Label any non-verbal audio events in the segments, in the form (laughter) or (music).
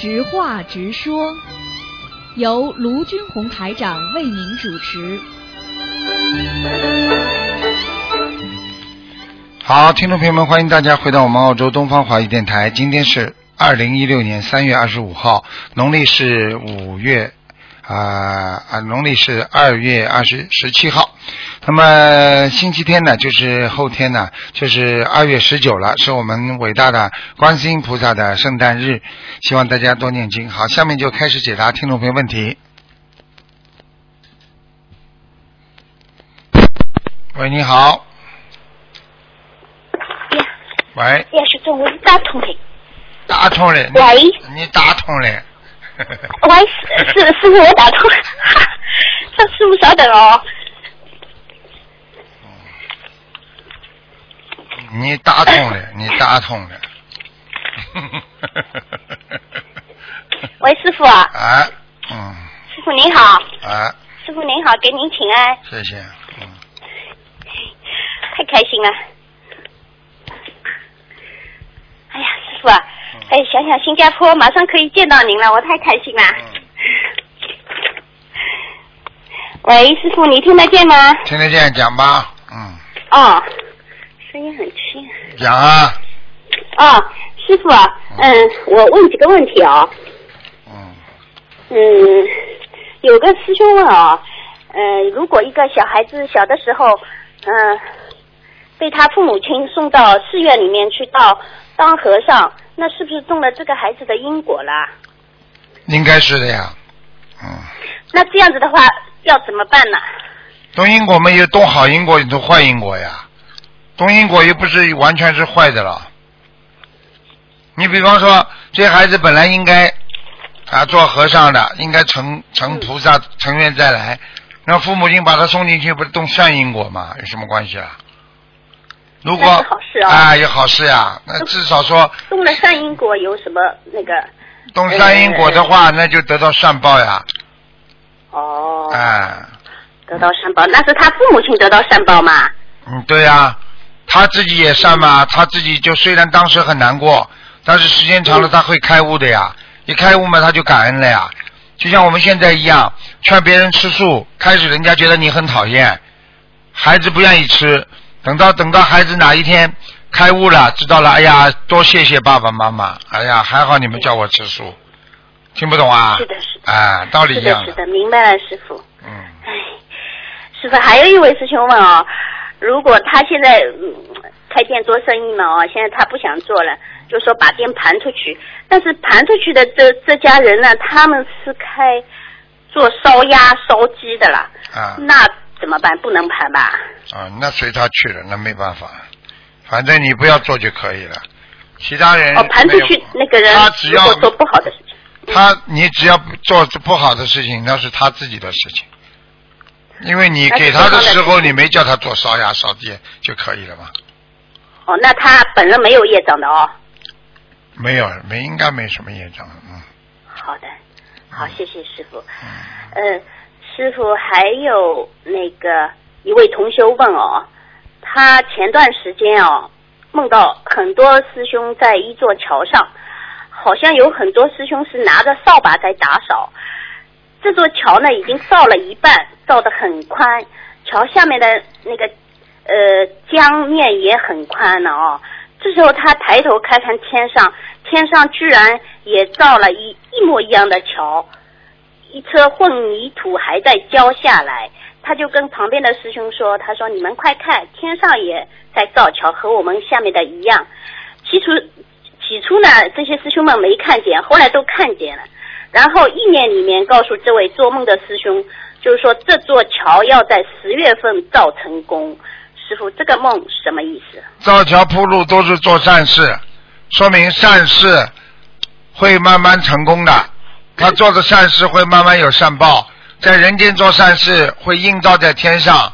直话直说，由卢军红台长为您主持。好，听众朋友们，欢迎大家回到我们澳洲东方华语电台。今天是二零一六年三月二十五号，农历是五月啊啊，农历是二月二十十七号。那么星期天呢，就是后天呢，就是二月十九了，是我们伟大的观世音菩萨的圣诞日。希望大家多念经。好，下面就开始解答听众朋友问题。喂，你好。喂，呀，徐总，我是打通的。打通了。喂，你打通了。(laughs) 喂，师师师傅，我打通了。这师傅稍等哦。你打通了，你打通了。(laughs) 喂，师傅啊，啊，嗯，师傅您好，啊，师傅您好，给您请安，谢谢，嗯，太开心了。哎呀，师傅啊，哎，想想新加坡马上可以见到您了，我太开心了。嗯，喂，师傅，你听得见吗？听得见讲吧，嗯，哦，声音很轻。讲啊，哦，师傅啊，嗯，我问几个问题哦。嗯，嗯，有个师兄问啊，呃，如果一个小孩子小的时候，嗯、被他父母亲送到寺院里面去到当和尚，那是不是中了这个孩子的因果了？应该是的呀，嗯，那这样子的话要怎么办呢？动因果嘛有动好因果，有动坏因果呀，动因果又不是完全是坏的了。你比方说，这孩子本来应该啊做和尚的，应该成成菩萨，成愿再来。那父母亲把他送进去，不是动善因果吗？有什么关系啊？如果那是好事啊啊，有好事呀。那至少说动了善因果有什么那个？动善因果的话，那就得到善报呀。哦，哎，得到善报，那是他父母亲得到善报嘛？嗯，对呀、他自己也善嘛，他自己就虽然当时很难过，但是时间长了他会开悟的呀。一开悟嘛，他就感恩了呀。就像我们现在一样，劝别人吃素，开始人家觉得你很讨厌，孩子不愿意吃，等到等到孩子哪一天开悟了，知道了，哎呀，多谢谢爸爸妈妈，哎呀，还好你们叫我吃素，听不懂啊？是的是的哎，道理是的，一样是的，明白了，师傅。嗯，哎，师傅，还有一位师兄问哦，如果他现在、嗯、开店做生意嘛哦，现在他不想做了，就说把店盘出去，但是盘出去的这这家人呢，他们是开做烧鸭、烧鸡的啦，啊。那怎么办？不能盘吧？啊，那随他去了，那没办法，反正你不要做就可以了。其他人哦，盘出去那个人他只要做不好的事情，他你只要做不好的事情，那是他自己的事情。因为你给他的时候，你没叫他做烧鸭烧鸡就可以了嘛？哦，那他本人没有业障的哦。没有，没应该没什么业障，嗯。好的，好，谢谢师傅。嗯呃，师傅还有那个一位同修问哦，他前段时间哦梦到很多师兄在一座桥上，好像有很多师兄是拿着扫把在打扫。这座桥呢已经造了一半，造得很宽，桥下面的那个呃江面也很宽了哦。这时候他抬头看看天上，天上居然也造了一一模一样的桥，一车混凝土还在浇下来。他就跟旁边的师兄说：“他说你们快看，天上也在造桥，和我们下面的一样。”起初起初呢，这些师兄们没看见，后来都看见了。然后意念里面告诉这位做梦的师兄，就是说这座桥要在十月份造成功。师傅，这个梦什么意思？造桥铺路都是做善事，说明善事会慢慢成功的。他做的善事会慢慢有善报，在人间做善事会映照在天上，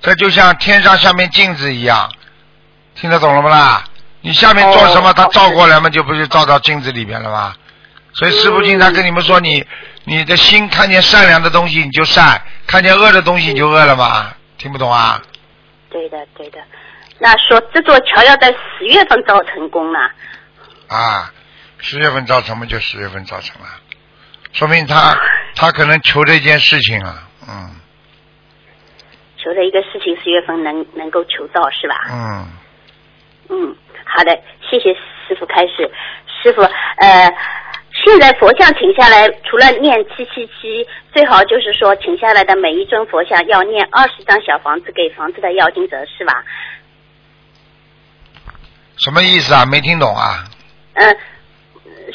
这就像天上下面镜子一样，听得懂了不啦？你下面做什么，哦它照过来嘛，就不是照到镜子里边了吗？所以师傅经常跟你们说，你你的心看见善良的东西你就善，看见恶的东西你就恶了嘛？听不懂啊？对的，对的。那说这座桥要在十月份造成功了？啊，十月份造成嘛，就十月份造成了，说明他他可能求这件事情啊，嗯求的一个事情，十月份能能够求到是吧？嗯，嗯，好的，谢谢师傅开始。师傅，呃，现在佛像停下来，除了念七七七，最好就是说请下来的每一尊佛像要念二十张小房子给房子的要经者，是吧？什么意思啊？没听懂啊？嗯、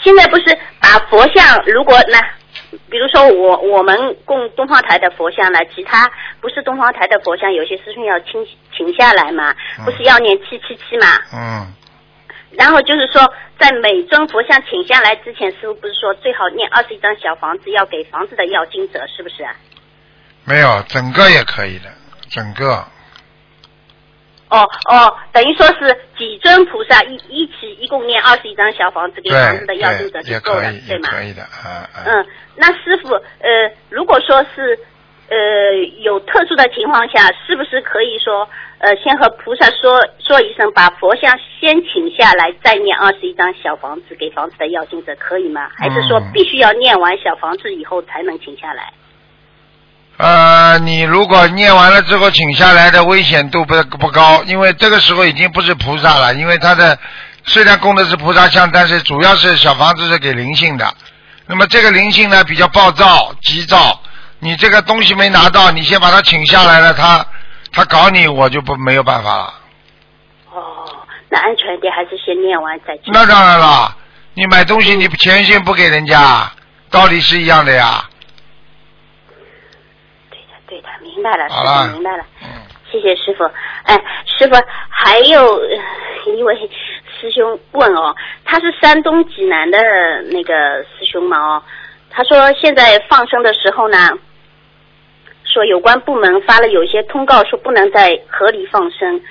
现在不是把佛像，如果那，比如说我我们供东方台的佛像呢，其他不是东方台的佛像，有些师兄要请请下来嘛，不是要念七七七嘛？嗯，然后就是说，在每尊佛像请下来之前，师傅不是说最好念二十一张小房子，要给房子的要经者，是不是啊？没有，整个也可以的，整个哦哦，等于说是几尊菩萨一一起一共念二十一张小房子给房子的要经者就够了对吗？可以的，啊啊。嗯，那师傅，呃，如果说是呃有特殊的情况下，是不是可以说呃先和菩萨说说一声，把佛像先请下来，再念二十一张小房子给房子的要经者，可以吗？还是说嗯必须要念完小房子以后才能请下来？呃，你如果念完了之后请下来的危险度不不高，因为这个时候已经不是菩萨了，因为他的虽然供的是菩萨像，但是主要是小房子是给灵性的。那么这个灵性呢比较暴躁、急躁，你这个东西没拿到，你先把他请下来了，他他搞你，我就不没有办法了。哦，那安全一点，还是先念完再请。那当然了，你买东西你钱先不给人家，道理是一样的呀。对的，对的，明白了，师傅明白了。嗯，谢谢师傅。哎，师傅，还有呃一位师兄问哦，他是山东济南的那个师兄嘛哦，他说现在放生的时候呢，说有关部门发了有一些通告，说不能在河里放生。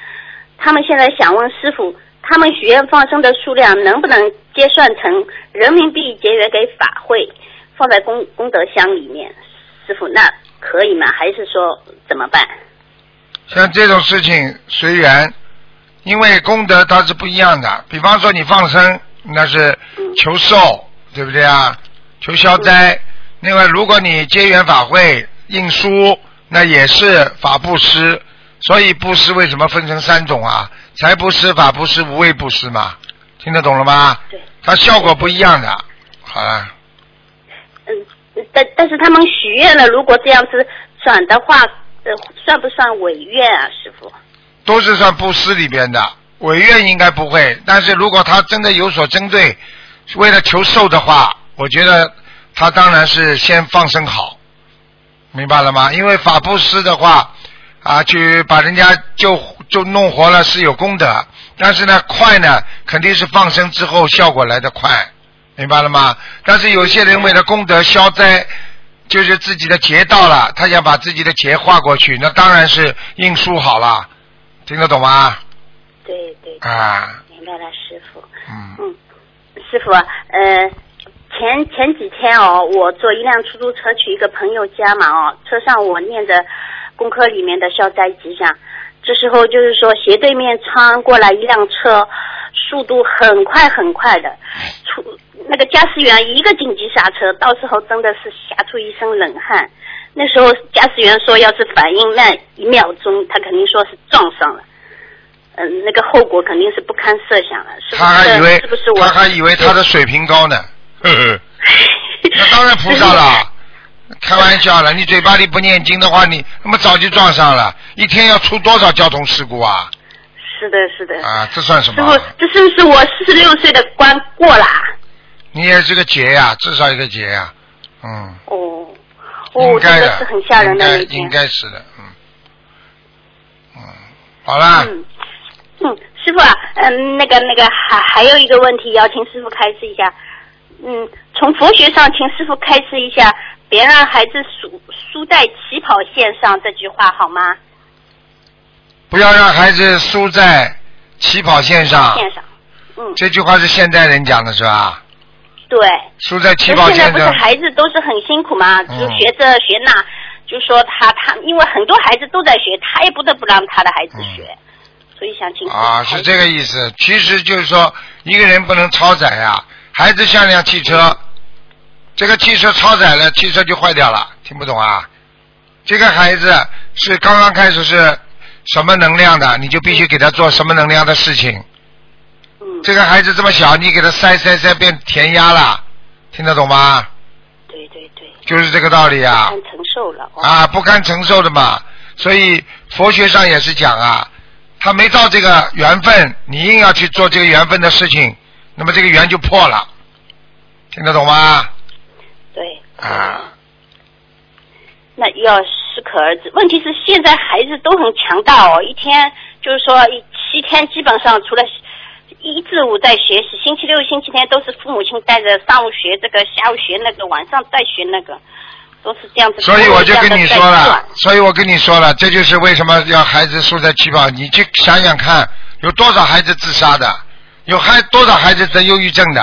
他们现在想问师傅，他们许愿放生的数量能不能结算成人民币结缘给法会，放在功功德箱里面？师傅，那可以吗？还是说怎么办？像这种事情随缘，因为功德它是不一样的。比方说你放生，那是求寿，对不对啊？求消灾。另外，如果你结缘法会印书，那也是法布施。所以布施为什么分成三种啊？财布施、法布施、无畏布施嘛。听得懂了吗？对。它效果不一样的。好了，嗯，但但是他们许愿了，如果这样子转的话，呃，算不算违愿啊，师傅？都是算布施里边的，违愿应该不会。但是如果他真的有所针对，为了求寿的话，我觉得他当然是先放生好，明白了吗？因为法布施的话，啊，去把人家就就弄活了是有功德，但是呢，快呢肯定是放生之后效果来得快，明白了吗？但是有些人为了功德消灾。就是自己的劫到了，他想把自己的劫化过去，那当然是印书好了，听得懂吗？对对，啊，明白了，师傅。嗯，嗯，师傅，呃，前前几天哦，我坐一辆出租车去一个朋友家嘛哦，车上我念着功课里面的消灾吉祥，这时候就是说斜对面穿过来一辆车，速度很快很快的，出那个驾驶员一个紧急刹车，到时候真的是吓出一身冷汗。那时候驾驶员说，要是反应慢一秒钟，他肯定说是撞上了。嗯，那个后果肯定是不堪设想了，是不是？他还以为是不是我？他还以为他的水平高呢，(laughs) 呵呵，(laughs) 那当然菩萨了。开玩笑了，你嘴巴里不念经的话，你那么早就撞上了，一天要出多少交通事故啊？是的，是的。啊，这算什么师么傅？，这是不是我四十六岁的关过啦？你也是个劫呀、至少一个劫呀、嗯，哦，哦，应该的，真的是很吓人的应该应。该是的，嗯，嗯，好啦，嗯嗯，师傅啊，嗯，那个那个还还有一个问题要请师傅开示一下。嗯，从佛学上，请师傅开示一下“别让孩子输输在起跑线上”这句话好吗？不要让孩子输在起跑线上。线上，嗯，这句话是现代人讲的是吧？对。输在起跑线上，现在不是孩子都是很辛苦嘛，就嗯学这学那，就说他他，因为很多孩子都在学，他也不得不让他的孩子学，所以想请啊，是这个意思。其实就是说，一个人不能超载呀、孩子像辆汽车，这个汽车超载了，汽车就坏掉了，听不懂啊？这个孩子是刚刚开始是什么能量的，你就必须给他做什么能量的事情。嗯，这个孩子这么小，你给他塞塞塞变填鸭了，听得懂吗？对对对，就是这个道理啊不。堪承受了。哦、啊，不堪承受的嘛。所以佛学上也是讲啊，他没到这个缘分，你硬要去做这个缘分的事情，那么这个缘就破了，听得懂吗？对。啊，那要适可而止。问题是现在孩子都很强大哦，一天就是说一七天基本上除了一至五在学习，星期六、星期天都是父母亲带着上午学这个，下午学那个，晚上再学那个，都是这样子。所以我就跟你说了所以我跟你说了，这就是为什么要孩子输在起跑。你去想想看，有多少孩子自杀的，有孩多少孩子得忧郁症的。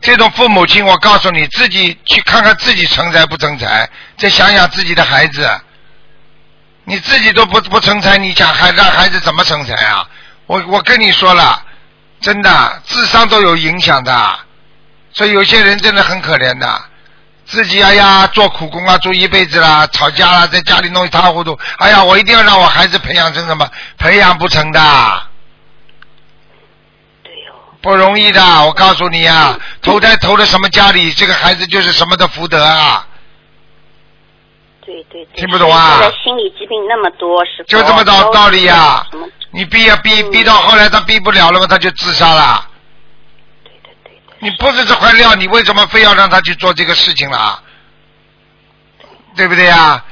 这种父母亲，我告诉你，自己去看看自己成才不成才，再想想自己的孩子，你自己都不不成才，你想还让孩子怎么成才啊？我我跟你说了，真的智商都有影响的，所以有些人真的很可怜的。自己哎呀做苦工啊，做一辈子啦，吵架啦，在家里弄一塌糊涂。哎呀，我一定要让我孩子培养成什么？培养不成的，不容易的。我告诉你啊，投胎投了什么家里，这个孩子就是什么的福德啊。对对对。听不懂啊现在心理疾病那么多，是就这么道道理呀？你逼呀逼嗯逼到后来他逼不了了嘛，他就自杀了。对对对对。你不是这块料，你为什么非要让他去做这个事情了？对不对呀？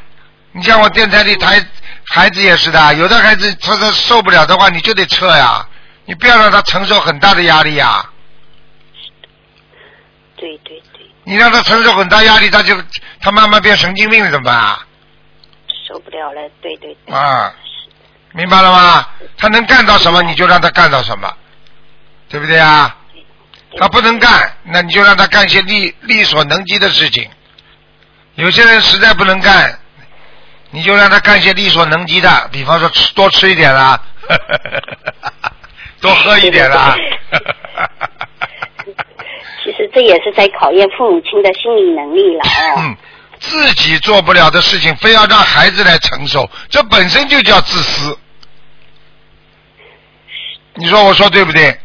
你像我电台里台孩子也是的，有的孩子他他受不了的话，你就得撤呀，你不要让他承受很大的压力呀。对对对，你让他承受很大压力，他就他慢慢变神经病了，怎么办啊？受不了了，对对对。啊明白了吗？他能干到什么，你就让他干到什么，对不对啊？他不能干，那你就让他干一些力力所能及的事情。有些人实在不能干，你就让他干一些力所能及的，比方说吃多吃一点啦，(laughs) 多喝一点啦。(laughs) 其实这也是在考验父母亲的心理能力了哦。嗯，自己做不了的事情，非要让孩子来承受，这本身就叫自私。你说我说对不对？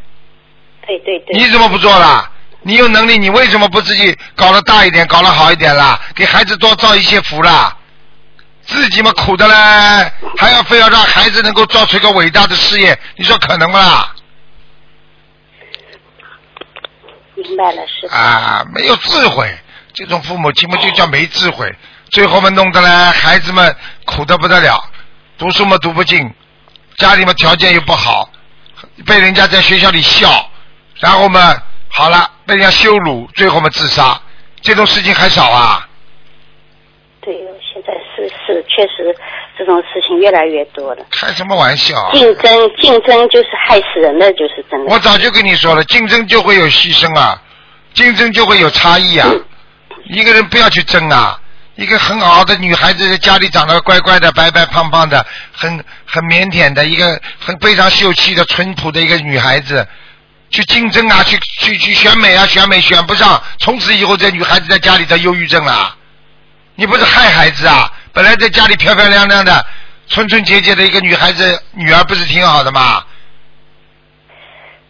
对对对。你怎么不做啦？你有能力，你为什么不自己搞得大一点，搞得好一点啦？给孩子多造一些福啦。自己嘛苦的嘞，还要非要让孩子能够造出一个伟大的事业，你说可能吗啦？明白了，是的。啊，没有智慧，这种父母亲嘛就叫没智慧，最后嘛弄得嘞孩子们苦的不得了，读书嘛读不进，家里嘛条件又不好，被人家在学校里笑，然后嘛好了被人家羞辱，最后嘛自杀，这种事情还少啊？确实这种事情越来越多了。开什么玩笑啊？竞争竞争就是害死人的，就是真的。我早就跟你说了，竞争就会有牺牲啊，竞争就会有差异啊。一个人不要去争啊。一个很好的女孩子，在家里长得乖乖的、白白胖胖的，很很腼腆的一个很非常秀气的、淳朴的一个女孩子，去竞争啊，去去去选美啊，选美选不上，从此以后这女孩子在家里得忧郁症了。你不是害孩子啊？本来在家里漂漂亮亮的、纯纯洁洁的一个女孩子，女儿不是挺好的吗？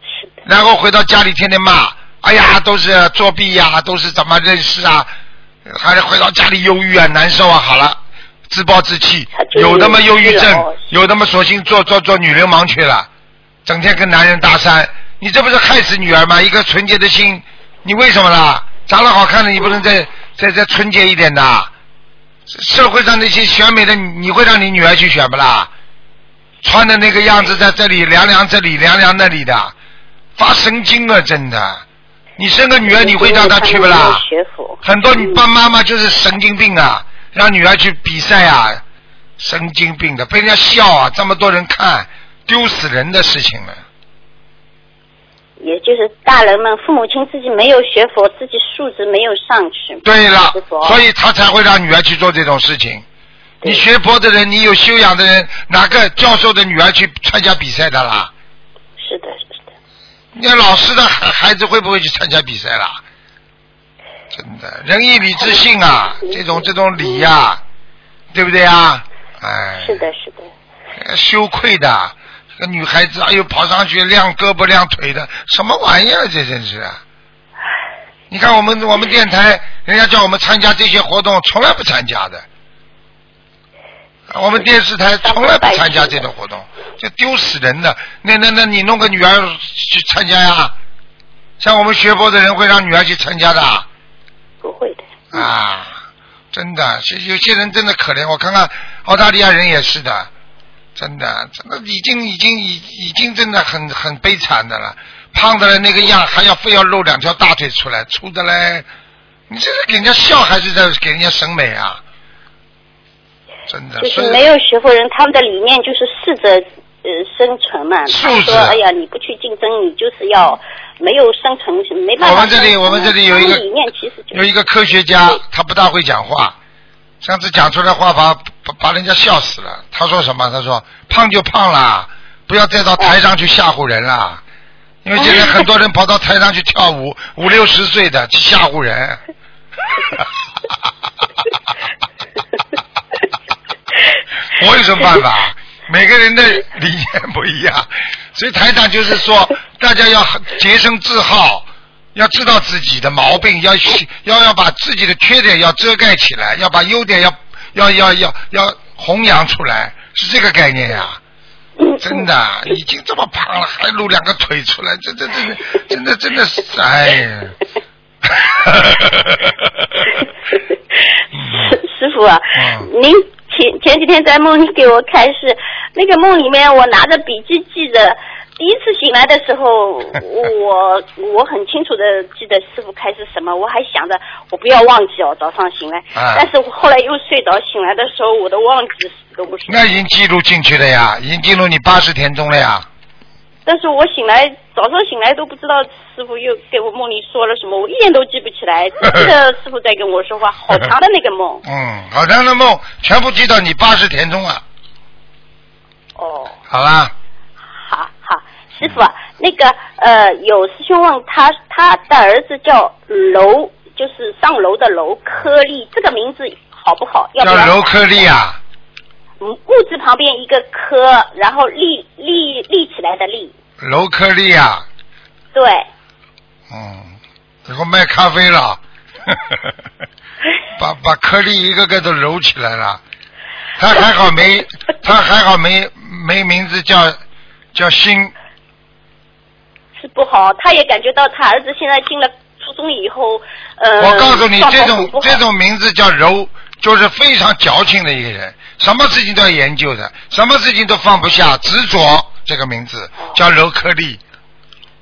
是的，然后回到家里天天骂，哎呀，都是作弊呀、都是怎么认识啊？还是回到家里忧郁啊、难受啊，好了，自暴自弃有那么忧郁症有那么索性做做做女流氓去了，整天跟男人搭讪，你这不是害死女儿吗？一个纯洁的心，你为什么啦？长得好看的你不能再再再纯洁一点的？社会上那些选美的，你你会让你女儿去选不啦？穿的那个样子在这里凉凉这里凉凉那里的，发神经啊！真的，你生个女儿你会让她去不啦？很多你爸妈妈就是神经病啊，让女儿去比赛啊，神经病的，被人家笑啊，这么多人看，丢死人的事情了。也就是大人们父母亲自己没有学佛，自己素质没有上去。对了，所以他才会让女儿去做这种事情。你学佛的人，你有修养的人，哪个教授的女儿去参加比赛的啦？是的，是的。那老师的孩孩子会不会去参加比赛啦？真的，仁义礼智信啊，这种这种礼呀、对不对啊？哎，是的，是的，羞愧的，这个女孩子，哎呦，跑上去晾胳膊晾腿的，什么玩意儿？这真是啊！你看我们我们电台，人家叫我们参加这些活动，从来不参加的。我们电视台从来不参加这种活动，这丢死人的。那那那你弄个女儿去参加呀？像我们学佛的人会让女儿去参加的啊。不会的。啊，真的，是有些人真的可怜。我看看澳大利亚人也是的，真的，真的已经已经已已经真的很很悲惨的了。胖的那个样，还要非要露两条大腿出来，粗的嘞，你这是给人家笑还是在给人家审美啊？真的，就是没有学佛人，他们的理念就是适者呃生存嘛。他说：“哎呀，你不去竞争，你就是要没有生存，没办法。”我们这里我们这里有一个理念其实就是有一个科学家，他不大会讲话，上次讲出来话把把把人家笑死了。他说什么？他说胖就胖啦，不要再到台上去吓唬人啦。因为现在很多人跑到台上去跳舞，五六十岁的去吓唬人。(laughs) 我有什么办法？每个人的理念不一样，所以台长就是说，大家要洁身自好，要知道自己的毛病，要要要把自己的缺点要遮盖起来，要把优点要要要要要弘扬出来，是这个概念呀、真的，已经这么胖了，还露两个腿出来，这这这这真的真的是，哎呀。(laughs) 师师傅啊，嗯。您前前几天在梦里给我开示，那个梦里面我拿着笔记记着，第一次醒来的时候，我我很清楚的记得师傅开始什么，我还想着我不要忘记哦，早上醒来，啊但是我后来又睡着，醒来的时候我都忘记不是。那已经记录进去了呀，已经进入你八十天中了呀。但是我醒来早上醒来都不知道师傅又给我梦里说了什么，我一点都记不起来，只 (laughs) 记得师傅在跟我说话，好长的那个梦。嗯，好长的梦全部记到你八十天中了，哦。好吧？师傅啊，那个呃，有师兄问他，他的儿子叫楼，就是上楼的楼，颗粒，这个名字好不好？要不要？叫楼颗粒啊，嗯，木字旁边一个颗，然后立立立起来的立，楼颗粒啊，对，嗯，以后卖咖啡了，(laughs) 把把颗粒一个个都揉起来了。他还好没，(laughs) 他还好没没名字叫叫新，是不好。他也感觉到他儿子现在进了初中以后，呃，我告诉你，这种这种名字叫柔，就是非常矫情的一个人，什么事情都要研究的，什么事情都放不下，执着。这个名字叫柔克利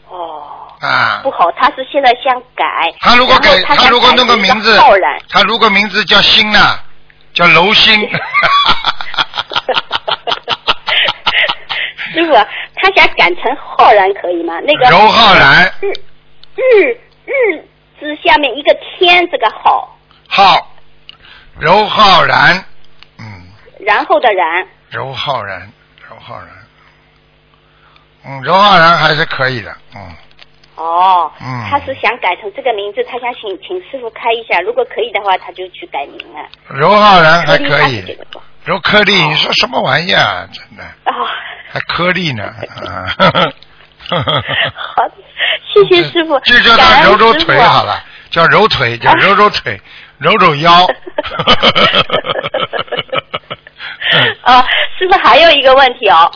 哦。啊不。好，他是现在想改。他如果改，他如果弄个名字，他如果名字叫新呢，叫柔心。(laughs) (laughs) 师傅啊，他想改成浩然可以吗？那个柔浩然。日日日字下面一个天，这个浩，浩，柔浩然，嗯，然后的然。柔浩然，柔浩然，嗯，柔浩然还是可以的，嗯，哦，嗯。他是想改成这个名字，他想请请师傅开一下，如果可以的话，他就去改名了。柔浩然还可以个，不柔颗粒，你说什么玩意儿啊？真的，啊，还颗粒呢，啊。好，谢谢师傅，就叫他揉揉腿好了，叫揉腿，叫揉揉腿，揉揉腰。啊，(laughs) 师傅还有一个问题哦，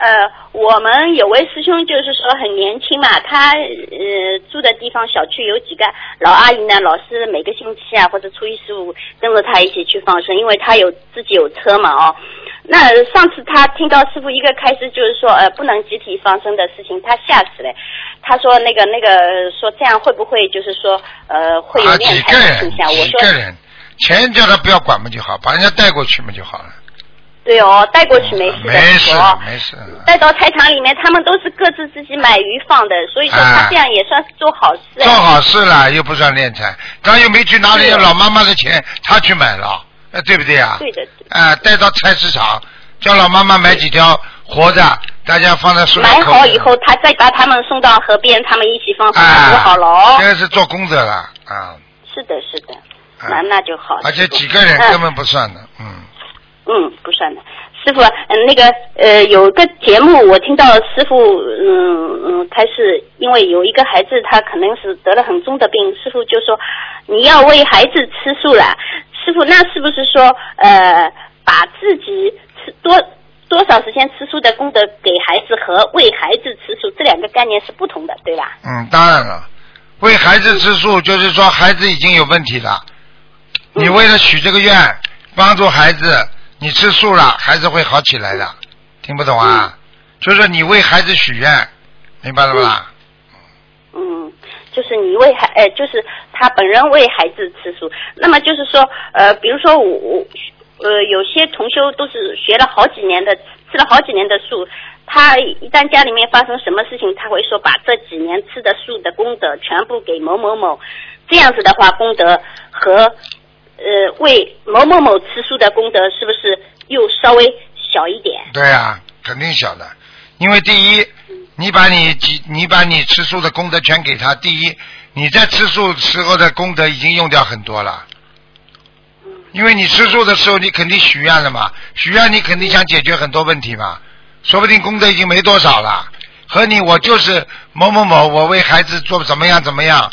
呃，我们有位师兄就是说很年轻嘛，他呃住的地方小区有几个老阿姨呢，老是每个星期啊或者初一十五跟着他一起去放生，因为他有自己有车嘛哦。那上次他听到师傅一个开始就是说呃不能集体放生的事情，他吓死了。他说那个那个说这样会不会就是说呃会有啊，敛几个人，财的倾向？我说几个人，钱叫他不要管嘛就好，把人家带过去嘛就好了。对哦，带过去没事的，没事哦没事。带到菜场里面，他们都是各自自己买鱼放的，所以说他这样也算是做好事。做好事了，又不算敛财，他又没去拿人家老妈妈的钱，他去买了，呃，对不对啊？对的，对啊、带到菜市场，叫老妈妈买几条活的，大家放在塑料买好以后，他再把他们送到河边，他们一起放生，啊，就好了。哦这。个是做功德了啊，是的，是的，啊。那那就好。而且几个人嗯。根本不算的，嗯，嗯，不算的。师傅，嗯，那个呃，有个节目我听到师傅，嗯嗯，他是因为有一个孩子，他可能是得了很重的病，师傅就说你要为孩子吃素了。师傅，那是不是说呃，把自己吃多多少时间吃素的功德给孩子和为孩子吃素这两个概念是不同的，对吧？嗯，当然了，为孩子吃素，就是说孩子已经有问题了，你嗯为了许这个愿，帮助孩子，你吃素了，孩子会好起来的，听不懂啊？就是你为孩子许愿，明白了不啦？嗯，就是你为孩，呃，就是他本人为孩子吃素。那么就是说，呃，比如说我我，呃，有些同修都是学了好几年的，吃了好几年的素。他一旦家里面发生什么事情，他会说把这几年吃的素的功德全部给某某某。这样子的话，功德和呃为某某某吃素的功德是不是又稍微小一点？对啊、肯定小的，因为第一，你把你几你把你吃素的功德全给他，第一，你在吃素时候的功德已经用掉很多了。因为你吃素的时候，你肯定许愿了嘛，许愿你肯定想解决很多问题嘛，说不定功德已经没多少了。和你我就是某某某，我为孩子做怎么样怎么样，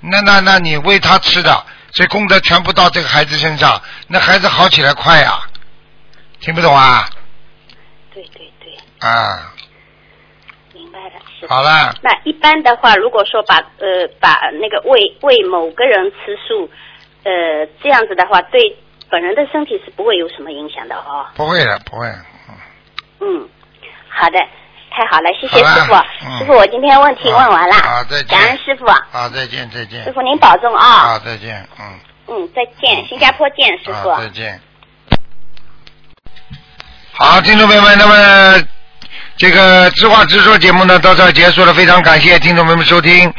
那那那你为他吃的，所以功德全部到这个孩子身上，那孩子好起来快呀、听不懂啊？对对对，啊，明白了，是。好了，那一般的话，如果说把呃把那个为为某个人吃素，呃这样子的话，对本人的身体是不会有什么影响的哦。不会的，不会。嗯嗯，好的，太好了，谢谢师傅。嗯师傅，我今天问题问完了，好再见感恩师傅。好，再见，再见。师傅您保重啊。好，再见，嗯。嗯，再见，新加坡见，师傅。好，再见。好，听众朋友们，那么这个知话直说节目呢到这儿结束了，非常感谢听众朋友们收听。